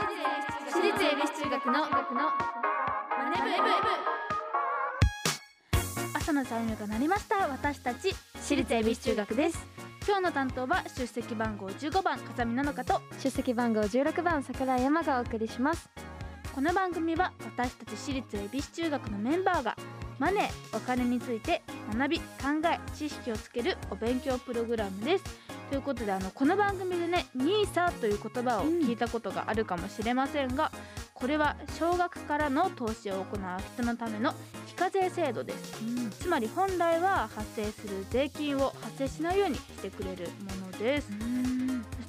私立恵比寿中学のマネブ朝のチャイムが鳴りました私たち私立恵比寿中学です。今日の担当は出席番号15番風見菜々香と。出席番号16番桜井山がお送りします。この番組は私たち私立恵比寿中学のメンバーがマネーお金について学び考え知識をつけるお勉強プログラムですということであのこの番組でね NISA という言葉を聞いたことがあるかもしれませんが、これは少額からの投資を行う人のための非課税制度です、つまり本来は発生する税金を発生しないようにしてくれるものです、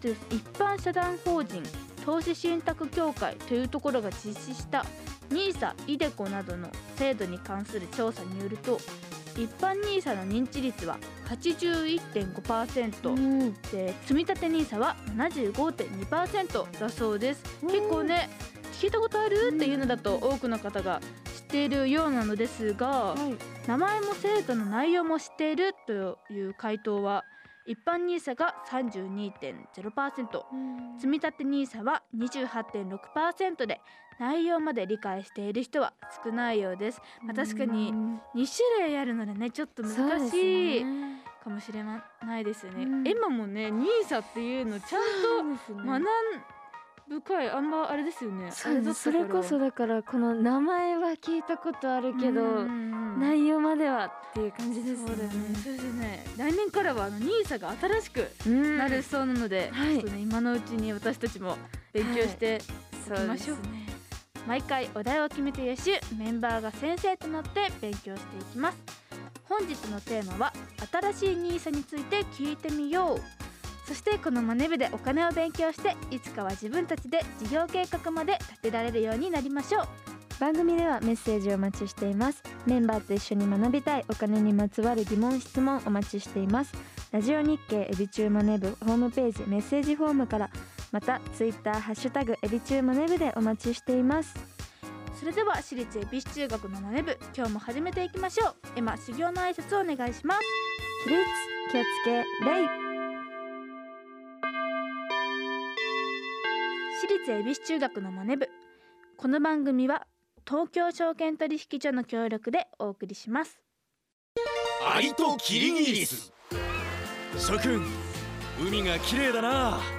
そして一般社団法人投資信託協会というところが実施した NISA、iDeCo などの制度に関する調査によると一般 NISA の認知率は81.5%、うん。で積立 NISA は75.2%だそうです。結構ね聞いたことある？っていうのだと多くの方が知っているようなのですがはい。名前も制度の内容も知っているという回答は一般 NISA が32.0%積み立て NISA は28.6%で内容まで理解している人は少ないようです、まあ、確かにうん2種類あるのでねちょっとそうです難しいね。かもしれないですよね、うんエマもね NISA っていうのちゃんそうですね。と学ん深いあんまあれですよね。そうです。それこそだからこの名前は聞いたことあるけど、内容まではっていう感じですそうだよね。来年からはあの NISA が新しくうん。なるそうなので、はい。ちょっとね今のうちに私たちも勉強してそいきましょう,、ね毎回お題を決めて予習メンバーが先生となって勉強していきます。本日のテーマは新しい NISA について聞いてみよう。そしてこのマネ部でお金を勉強していつかは自分たちで事業計画まで立てられるようになりましょう。番組ではメッセージをお待ちしています。メンバーと一緒に学びたいお金にまつわる疑問質問お待ちしています。ラジオ日経エビチューマネブホームページメッセージフォームからまたツイッターハッシュタグエビチューマネブでお待ちしています。それでは私立恵比寿中学のマネ部今日も始めていきましょう。エマ修行の挨拶をお願いします。起立気をつけ礼私立恵比寿中学のマネ部この番組は東京証券取引所の協力でお送りします。アリとキリギリス。諸君海が綺麗だな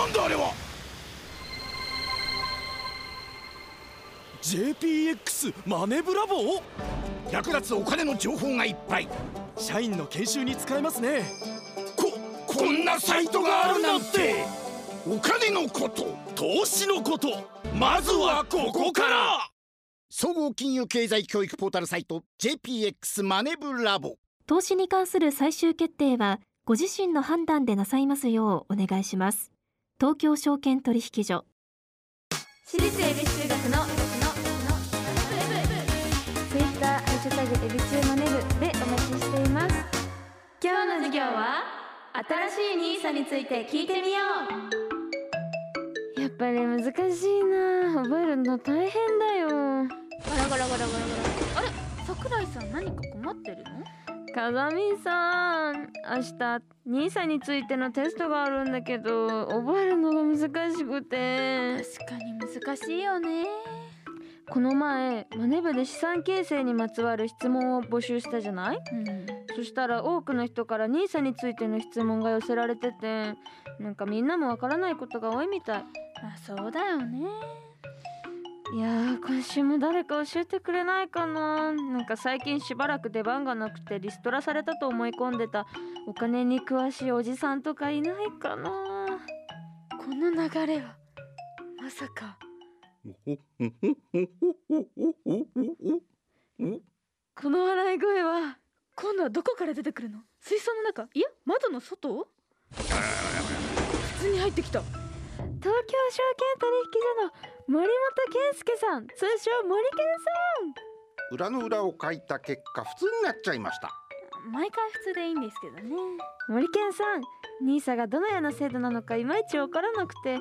なんだあれは？JPX マネブラボ役立つお金の情報がいっぱい。社員の研修に使えますね。ここんなサイトがあるなんて。お金のこと投資のこと。まずはここから。総合金融経済教育ポータルサイト JPX マネブラボ投資に関する最終決定はご自身の判断でなさいますようお願いします東京証券取引所。私立恵比寿中学のツイッターハッシュタグエビチューマネブでお待ちしています今日の授業は新しい NISA について聞いてみようやっぱり難しいな覚えるの大変だよガラガラガラガラガラあれ桜井さん何か困ってるの風見さん。明日兄さんについてのテストがあるんだけど覚えるのが難しくて。確かに難しいよね。この前マネ部で資産形成にまつわる質問を募集したじゃない？うん。そしたら多くの人から NISA についての質問が寄せられててなんかみんなもわからないことが多いみたい。まあそうだよねいやー今週も誰か教えてくれないかな。なんか最近しばらく出番がなくてリストラされたと思い込んでた。お金に詳しいおじさんとかいないかな。この流れはまさか。この笑い声は今度はどこから出てくるの水槽の中いや窓の外普通に入ってきた東京証券取引所の森本健介さん。通称森健裏の裏を書いた結果普通になっちゃいました。毎回普通でいいんですけどね。さん森健さんニーサがどのような制度なのかいまいちわからなくて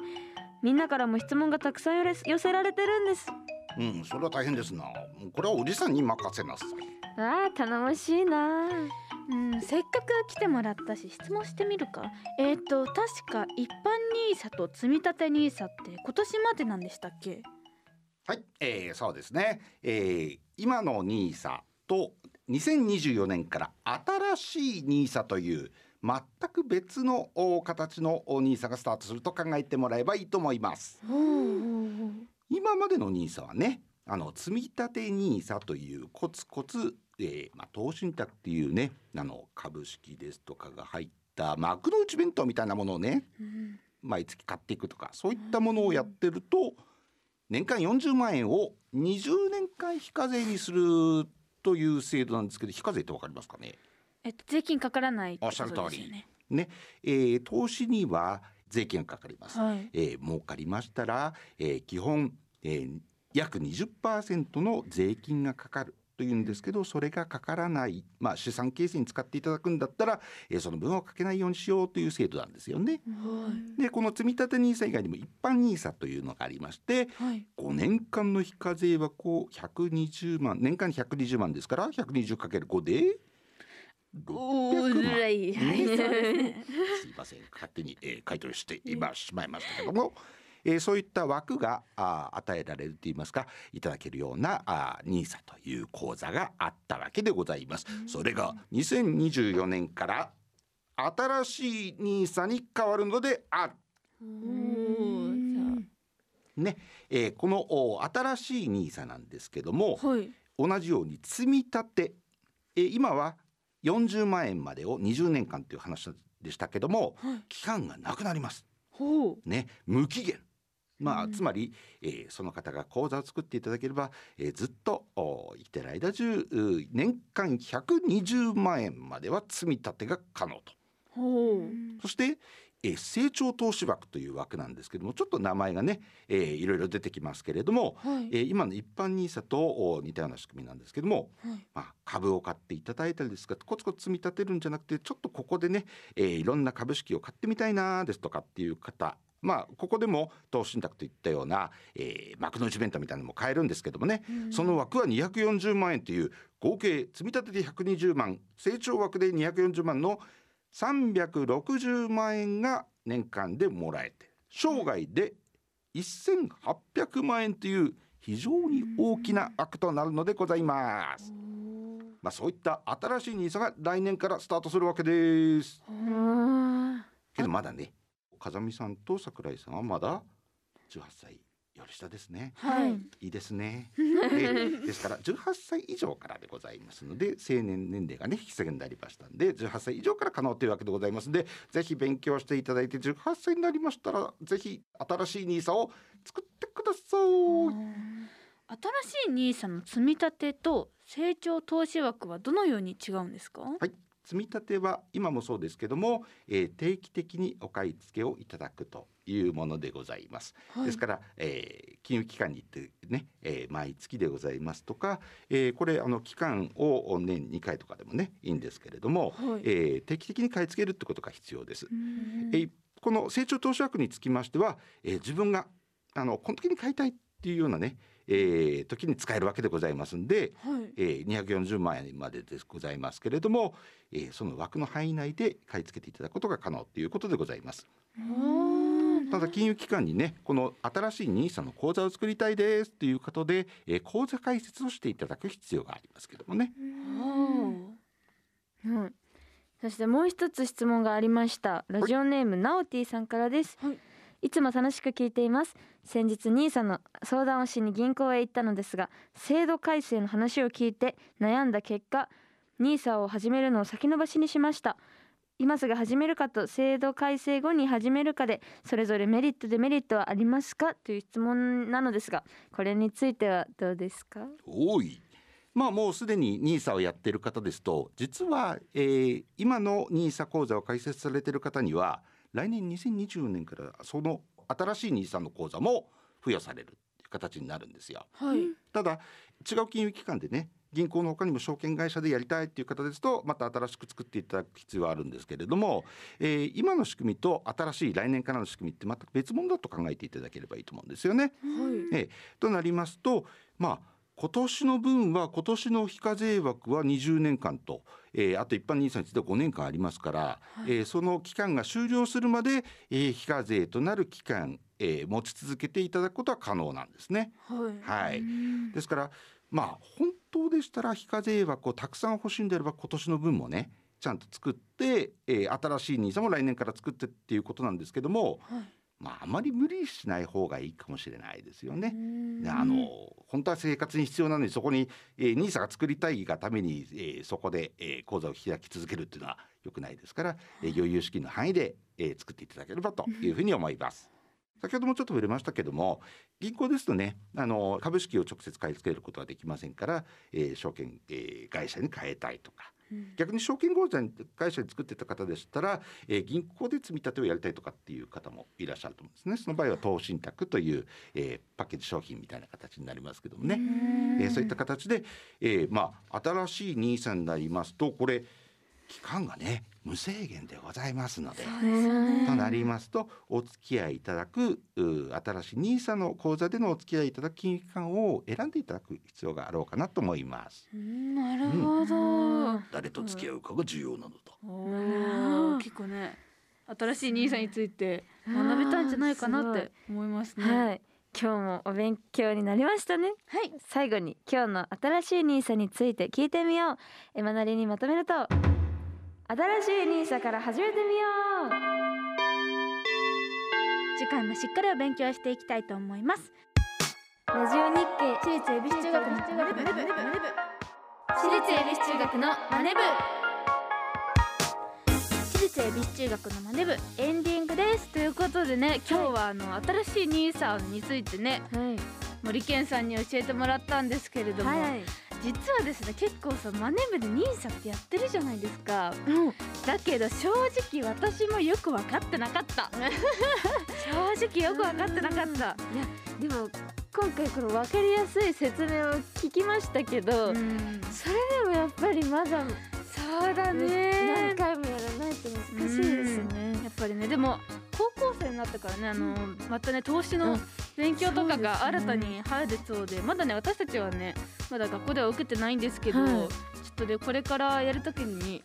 みんなからも質問がたくさん寄せられてるんです。うんそれは大変ですな。これはおじさんに任せなさい。あー頼もしいなうんせっかく来てもらったし質問してみるか。えっ、ー、と確か一般ニーサと積み立てニーサって今年までなんでしたっけ？はい、えー、そうですね、えー、今の NISA と2024年から新しい NISA という全く別のお形の NISA がスタートすると考えてもらえばいいと思います。今までの NISA はねあの積み立て NISA というコツコツ、えーまあ、投資信託っていうねあの株式ですとかが入った幕の内弁当みたいなものをねうん。毎月買っていくとかそういったものをやってると年間40万円を20年間非課税にするという制度なんですけど非課税ってわかりますかね？えっと税金かからないっておっしゃる通り。ね、えー投資には税金がかかります、はい。えー儲かりましたら、えー基本、えー約20%の税金がかかるというんですけどそれがかからない、まあ、資産形成に使っていただくんだったら、えーその分をかけないようにしようという制度なんですよね。でこの積立 NISA 以外にも一般 NISA というのがありましてはい。5年間の非課税はこう120万年間に120万ですから 120×5 でお600万はいすいません。勝手に、えー、回答して今しまいましたけども、えーそういった枠があー与えられるといいますかいただけるようなあー NISA という口座があったわけでございます。それが2024年から新しい NISA に変わるのである。ね、えーこのお新しい NISA なんですけどもはい同じように積み立て、えー今は40万円までを20年間という話でしたけども、はい期間がなくなります。ね、無期限。まあ、うん。つまり、えーその方が口座を作っていただければ、えーずっとお生きてる間中年間120万円までは積み立てが可能と。そして、えー成長投資枠という枠なんですけどもちょっと名前がね、えーいろいろ出てきますけれども、はい。えー今の一般 NISA とお似たような仕組みなんですけども、はい。まあ、株を買っていただいたりですがコツコツ積み立てるんじゃなくてちょっとここでね、えーいろんな株式を買ってみたいなですとかっていう方まあここでも投資信託といったような、えー幕の内弁当みたいなのも買えるんですけどもね、その枠は240万円という合計積み立てで120万成長枠で240万の360万円が年間でもらえて生涯で1800万円という非常に大きな枠となるのでございます。まあそういった新しいニーサが来年からスタートするわけです。うんけどまだね、風見さんと桜井さんはまだ18歳より下ですね。はいいいですね。えーですから18歳以上からでございますので成年年齢がね引き下げになりましたんで18歳以上から可能というわけでございますのでぜひ勉強していただいて18歳になりましたらぜひ新しいニーサを作ってください。新しいニーサの積み立てと成長投資枠はどのように違うんですか？はい、積み立ては今もそうですけども、えー定期的にお買い付けをいただくというものでございます。はいですから、えー金融機関に行ってね、えー毎月でございますとか、えーこれあの期間を年2回とかでもねいいんですけれども、はいえー定期的に買い付けるってことが必要です。うんえーこの成長投資枠につきましては、えー自分があのこの時に買いたいっていうようなね、えー時に使えるわけでございますんで、はい。えー、240万円まででございますけれども、えーその枠の範囲内で買い付けていただくことが可能ということでございます。ただ金融機関にねこの新しい NISA の口座を作りたいですということで、えー口座開設をしていただく必要がありますけどもね。うん、そしてもう一つ質問がありました。ラジオネームナオティさんからです、はいいつも楽しく聞いています。先日ニーサの相談をしに銀行へ行ったのですが制度改正の話を聞いて悩んだ結果ニーサを始めるのを先延ばしにしました。今すぐ始めるかと制度改正後に始めるかでそれぞれメリットデメリットはありますか？という質問なのですがこれについてはどうですか？多い。まあもうすでに NISA をやっている方ですと実は、えー今の NISA 口座を開設されている方には来年2020年からその新しい NISA の口座も付与される形になるんですよ。はいただ違う金融機関でね銀行の他にも証券会社でやりたいっていう方ですとまた新しく作っていただく必要はあるんですけれども、えー今の仕組みと新しい来年からの仕組みって全く別物だと考えていただければいいと思うんですよね。ええとなりますとまあ今年の分は今年の非課税枠は20年間と、えーあと一般 NISA については5年間ありますから、えーその期間が終了するまで、えー非課税となる期間、えー持ち続けていただくことは可能なんですね。はい。はい、ですからまあ本当でしたら非課税枠をたくさん欲しいんであれば今年の分もねちゃんと作って、えー新しい NISA も来年から作ってっていうことなんですけども、まああまり無理しない方がいいかもしれないですよね。であの本当は生活に必要なのにそこに、えー、NISA が作りたいがために、えーそこで、えー口座を開き続けるっていうのは良くないですから、えー余裕資金の範囲で、えー作っていただければというふうに思います。先ほどもちょっと触れましたけども銀行ですとねあの株式を直接買い付けることはできませんから、えー証券、えー会社に変えたいとか、逆に証券口座に会社に作ってた方でしたら、えー銀行で積み立てをやりたいとかっていう方もいらっしゃると思うんですね。その場合は投信託という、えーパッケージ商品みたいな形になりますけどもね、えーそういった形で、えーまあ新しい NISA になりますとこれ期間がね無制限でございますので。となりますとお付き合いいただくう新しい NISA の口座でのお付き合いいただく金融機関を選んでいただく必要があろうかなと思います。なるほど、誰と付き合うかが重要なのだ結構ね新しい兄さんについて学べたんじゃないかなって思いますね。はい。今日もお勉強になりましたね。はい。最後に今日の新しいニーサについて聞いてみよう。エマなりにまとめると新しいニーサから始めてみよ次回もしっかりお勉強していきたいと思います。うラジオ日経私立恵比寿中学のマネ部。私立恵比寿中学のマネ部。私立恵比寿中学のマネ部エンディングです。ということでね今日はあの新しいニーサについてねはい。森健さんに教えてもらったんですけれども、はい実はですね結構さマネ部でニーサってやってるじゃないですか。うん。だけど正直私もよく分かってなかった。正直よく分かってなかった。でも今回この分かりやすい説明を聞きましたけど、うん。それでもやっぱりまだそうだね何回もやらないと難しいですね。やっぱりねでも高校生になってからねあのまたね投資のうん。勉強とかが新たに入るそうでまだね私たちはねまだ学校では受けてないんですけど、はい。ちょっとねこれからやるときに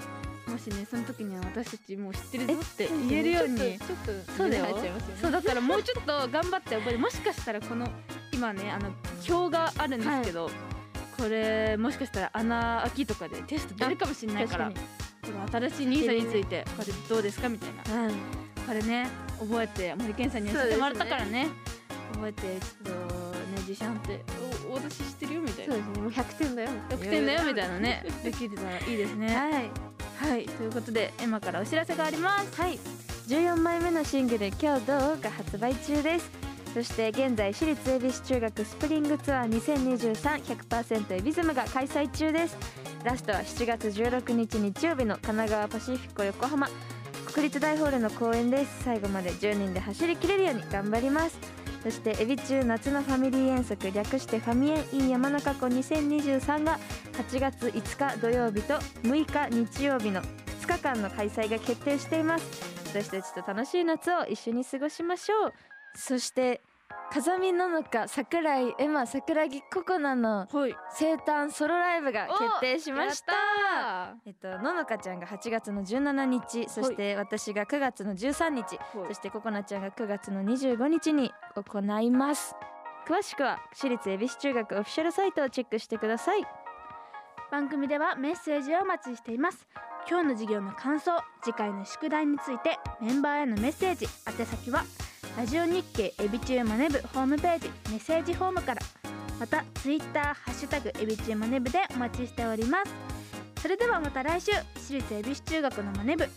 もしねその時には私たちもう知ってるぞって言えるようにちょっとそうだよ。入っちゃいますよね。そうだからもうちょっと頑張って覚えてもしかしたらこの今ねあの表があるんですけど、これもしかしたら穴開きとかでテスト出るかもしれないからこの新しいニーサについてこれどうですかみたいなにはい。これね覚えて森健さんに教えてもらったからね覚えてちょっとね自信あってお私知ってるよみたいなそうですね。もう100点だよ。100点だよみたいなね できてたらいいですねはい。はいということでエマからお知らせがありますはい。14枚目のシングル「今日どう?」が発売中ですそして現在私立恵比寿中学スプリングツアー2023100%エビズムが開催中です。ラストは7月16日日曜日の神奈川パシフィコ横浜。国立大ホールの公演です。最後まで10人で走り切れるように頑張ります。そしてエビ中夏のファミリー遠足略してファミエン in 山中湖2023が8月5日土曜日と6日日曜日の2日間の開催が決定しています。私たちと楽しい夏を一緒に過ごしましょう。そして風見ののか桜井エマ桜木ココナのはい。生誕ソロライブが決定しました。えっとののかちゃんが8月の17日そして私が9月の13日そしてココナちゃんが9月の25日に行います。詳しくは私立恵比寿中学オフィシャルサイトをチェックしてください。番組ではメッセージをお待ちしています。今日の授業の感想次回の宿題についてメンバーへのメッセージ宛先はラジオ日経エビチューマネブホームページメッセージフォームからまたツイッターハッシュタグエビチューマネブでお待ちしております。それではまた来週私立恵比寿中学のマネブこ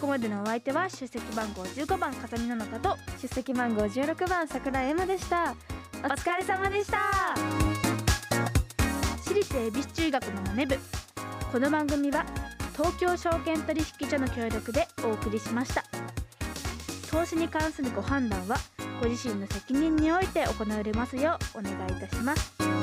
こまでのお相手は出席番号15番風見ののかと出席番号16番桜井エマでした。お疲れ様でした。私立恵比寿中学のマネ部。この番組は東京証券取引所の協力でお送りしました投資に関するご判断はご自身の責任において行われますようお願いいたします。